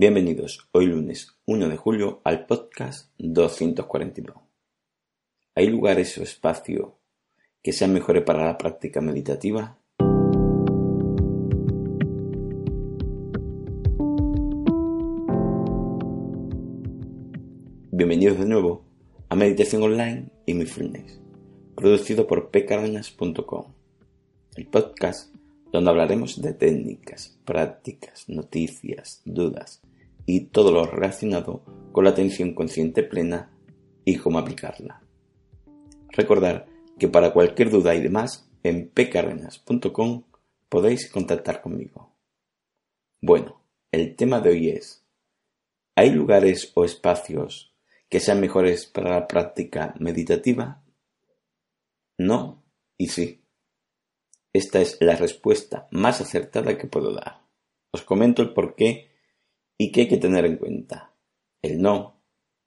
Bienvenidos hoy lunes 1 de julio al podcast 242. ¿Hay lugares o espacios que sean mejores para la práctica meditativa? Bienvenidos de nuevo a Meditación Online y Mindfulness, producido por pcardenas.com, el podcast donde hablaremos de técnicas, prácticas, noticias, dudas y todo lo relacionado con la atención consciente plena y cómo aplicarla. Recordar que para cualquier duda y demás en pcardenas.com podéis contactar conmigo. Bueno, el tema de hoy es ¿Hay lugares o espacios que sean mejores para la práctica meditativa? No y sí. Esta es la respuesta más acertada que puedo dar. Os comento el por qué y qué hay que tener en cuenta. El no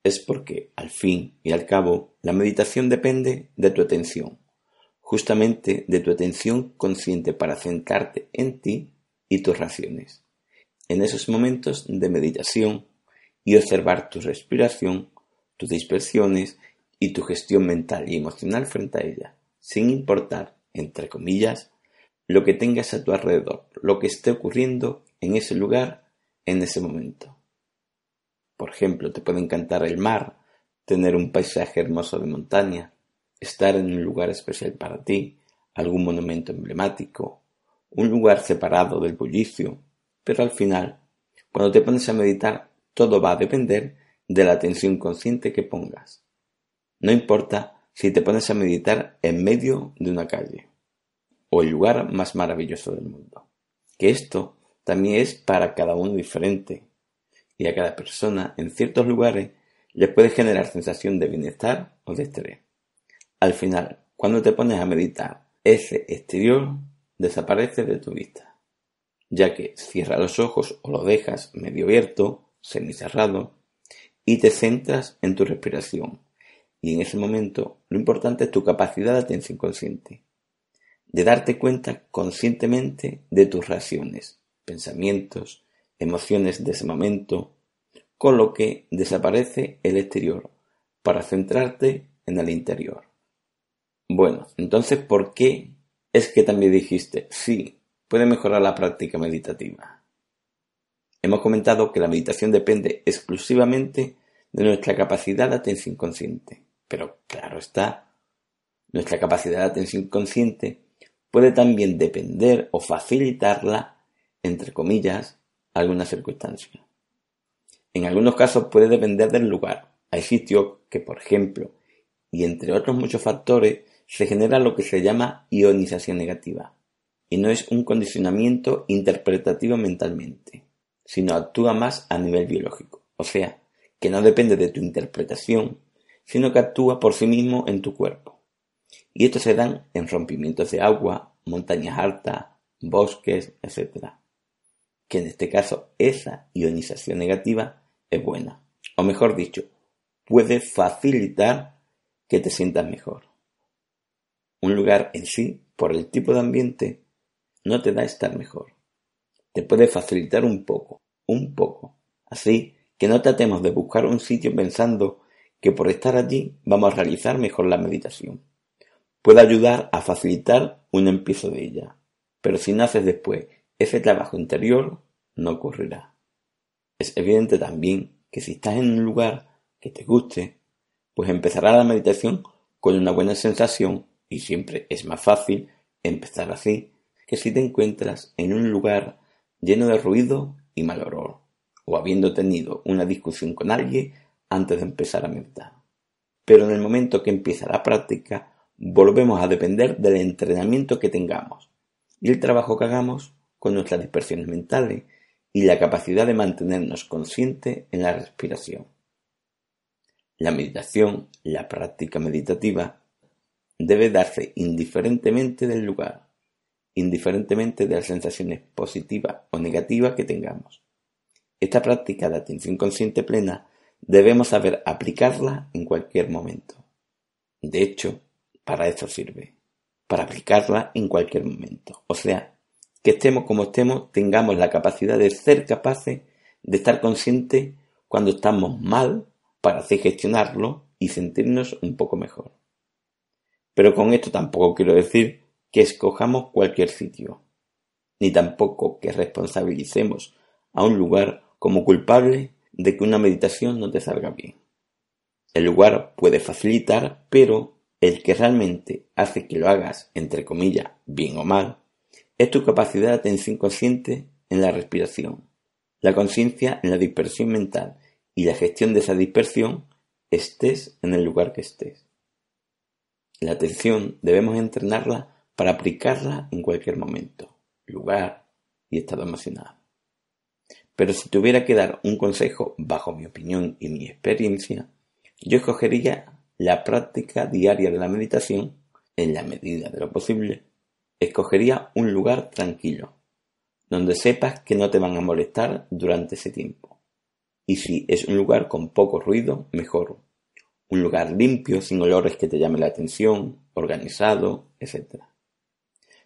es porque, al fin y al cabo, la meditación depende de tu atención, justamente de tu atención consciente para centrarte en ti y tus raciones. En esos momentos de meditación y observar tu respiración, tus dispersiones y tu gestión mental y emocional frente a ella, sin importar, entre comillas, lo que tengas a tu alrededor, lo que esté ocurriendo en ese lugar, en ese momento. Por ejemplo, te puede encantar el mar, tener un paisaje hermoso de montaña, estar en un lugar especial para ti, algún monumento emblemático, un lugar separado del bullicio, pero al final, cuando te pones a meditar, todo va a depender de la atención consciente que pongas. No importa si te pones a meditar en medio de una calle o el lugar más maravilloso del mundo. Que esto también es para cada uno diferente y a cada persona en ciertos lugares le puede generar sensación de bienestar o de estrés. Al final, cuando te pones a meditar, ese exterior desaparece de tu vista, ya que cierra los ojos o lo dejas medio abierto, semicerrado, y te centras en tu respiración. Y en ese momento lo importante es tu capacidad de atención consciente de darte cuenta conscientemente de tus reacciones, pensamientos, emociones de ese momento, con lo que desaparece el exterior para centrarte en el interior. Bueno, entonces, ¿por qué es que también dijiste, sí, puede mejorar la práctica meditativa? Hemos comentado que la meditación depende exclusivamente de nuestra capacidad de atención consciente, pero claro está, nuestra capacidad de atención consciente puede también depender o facilitarla, entre comillas, alguna circunstancia. En algunos casos puede depender del lugar. Hay sitios que, por ejemplo, y entre otros muchos factores, se genera lo que se llama ionización negativa. Y no es un condicionamiento interpretativo mentalmente, sino actúa más a nivel biológico. O sea, que no depende de tu interpretación, sino que actúa por sí mismo en tu cuerpo y estos se dan en rompimientos de agua, montañas altas, bosques, etc. Que en este caso esa ionización negativa es buena, o mejor dicho, puede facilitar que te sientas mejor. Un lugar en sí, por el tipo de ambiente, no te da estar mejor. Te puede facilitar un poco, un poco. Así que no tratemos de buscar un sitio pensando que por estar allí vamos a realizar mejor la meditación puede ayudar a facilitar un empiezo de ella, pero si no haces después ese trabajo interior, no ocurrirá. Es evidente también que si estás en un lugar que te guste, pues empezará la meditación con una buena sensación y siempre es más fácil empezar así que si te encuentras en un lugar lleno de ruido y mal olor, o habiendo tenido una discusión con alguien antes de empezar a meditar. Pero en el momento que empieza la práctica, volvemos a depender del entrenamiento que tengamos y el trabajo que hagamos con nuestras dispersiones mentales y la capacidad de mantenernos conscientes en la respiración. La meditación, la práctica meditativa, debe darse indiferentemente del lugar, indiferentemente de las sensaciones positivas o negativas que tengamos. Esta práctica de atención consciente plena debemos saber aplicarla en cualquier momento. De hecho, para eso sirve, para aplicarla en cualquier momento. O sea, que estemos como estemos, tengamos la capacidad de ser capaces de estar consciente cuando estamos mal para hacer gestionarlo y sentirnos un poco mejor. Pero con esto tampoco quiero decir que escojamos cualquier sitio, ni tampoco que responsabilicemos a un lugar como culpable de que una meditación no te salga bien. El lugar puede facilitar, pero el que realmente hace que lo hagas, entre comillas, bien o mal, es tu capacidad de atención consciente en la respiración, la conciencia en la dispersión mental y la gestión de esa dispersión estés en el lugar que estés. La atención debemos entrenarla para aplicarla en cualquier momento, lugar y estado emocional. Pero si tuviera que dar un consejo bajo mi opinión y mi experiencia, yo escogería la práctica diaria de la meditación, en la medida de lo posible, escogería un lugar tranquilo, donde sepas que no te van a molestar durante ese tiempo. Y si es un lugar con poco ruido, mejor. Un lugar limpio, sin olores que te llamen la atención, organizado, etc.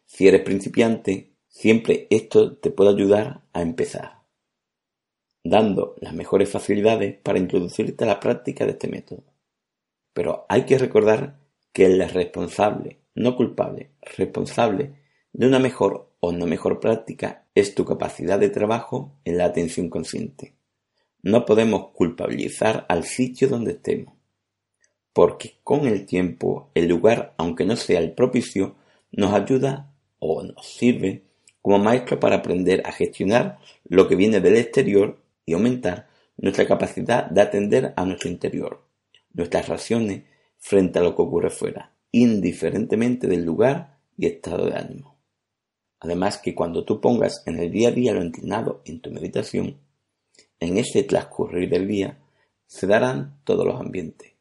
Si eres principiante, siempre esto te puede ayudar a empezar, dando las mejores facilidades para introducirte a la práctica de este método. Pero hay que recordar que el responsable, no culpable, responsable de una mejor o no mejor práctica es tu capacidad de trabajo en la atención consciente. No podemos culpabilizar al sitio donde estemos, porque con el tiempo el lugar, aunque no sea el propicio, nos ayuda o nos sirve como maestro para aprender a gestionar lo que viene del exterior y aumentar nuestra capacidad de atender a nuestro interior nuestras raciones frente a lo que ocurre fuera, indiferentemente del lugar y estado de ánimo. Además que cuando tú pongas en el día a día lo entrenado en tu meditación, en ese transcurrir del día se darán todos los ambientes,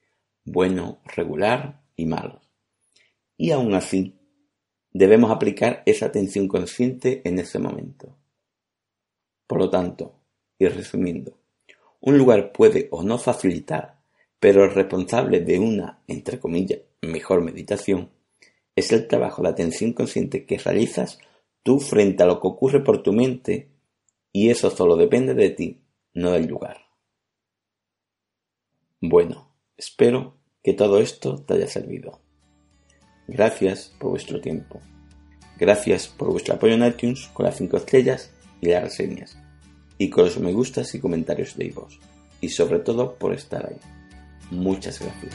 bueno, regular y malos. Y aún así, debemos aplicar esa atención consciente en ese momento. Por lo tanto, y resumiendo, un lugar puede o no facilitar pero el responsable de una, entre comillas, mejor meditación es el trabajo de atención consciente que realizas tú frente a lo que ocurre por tu mente y eso solo depende de ti, no del lugar. Bueno, espero que todo esto te haya servido. Gracias por vuestro tiempo. Gracias por vuestro apoyo en iTunes con las 5 estrellas y las reseñas. Y con los me gustas y comentarios de vos. Y sobre todo por estar ahí. Muchas gracias.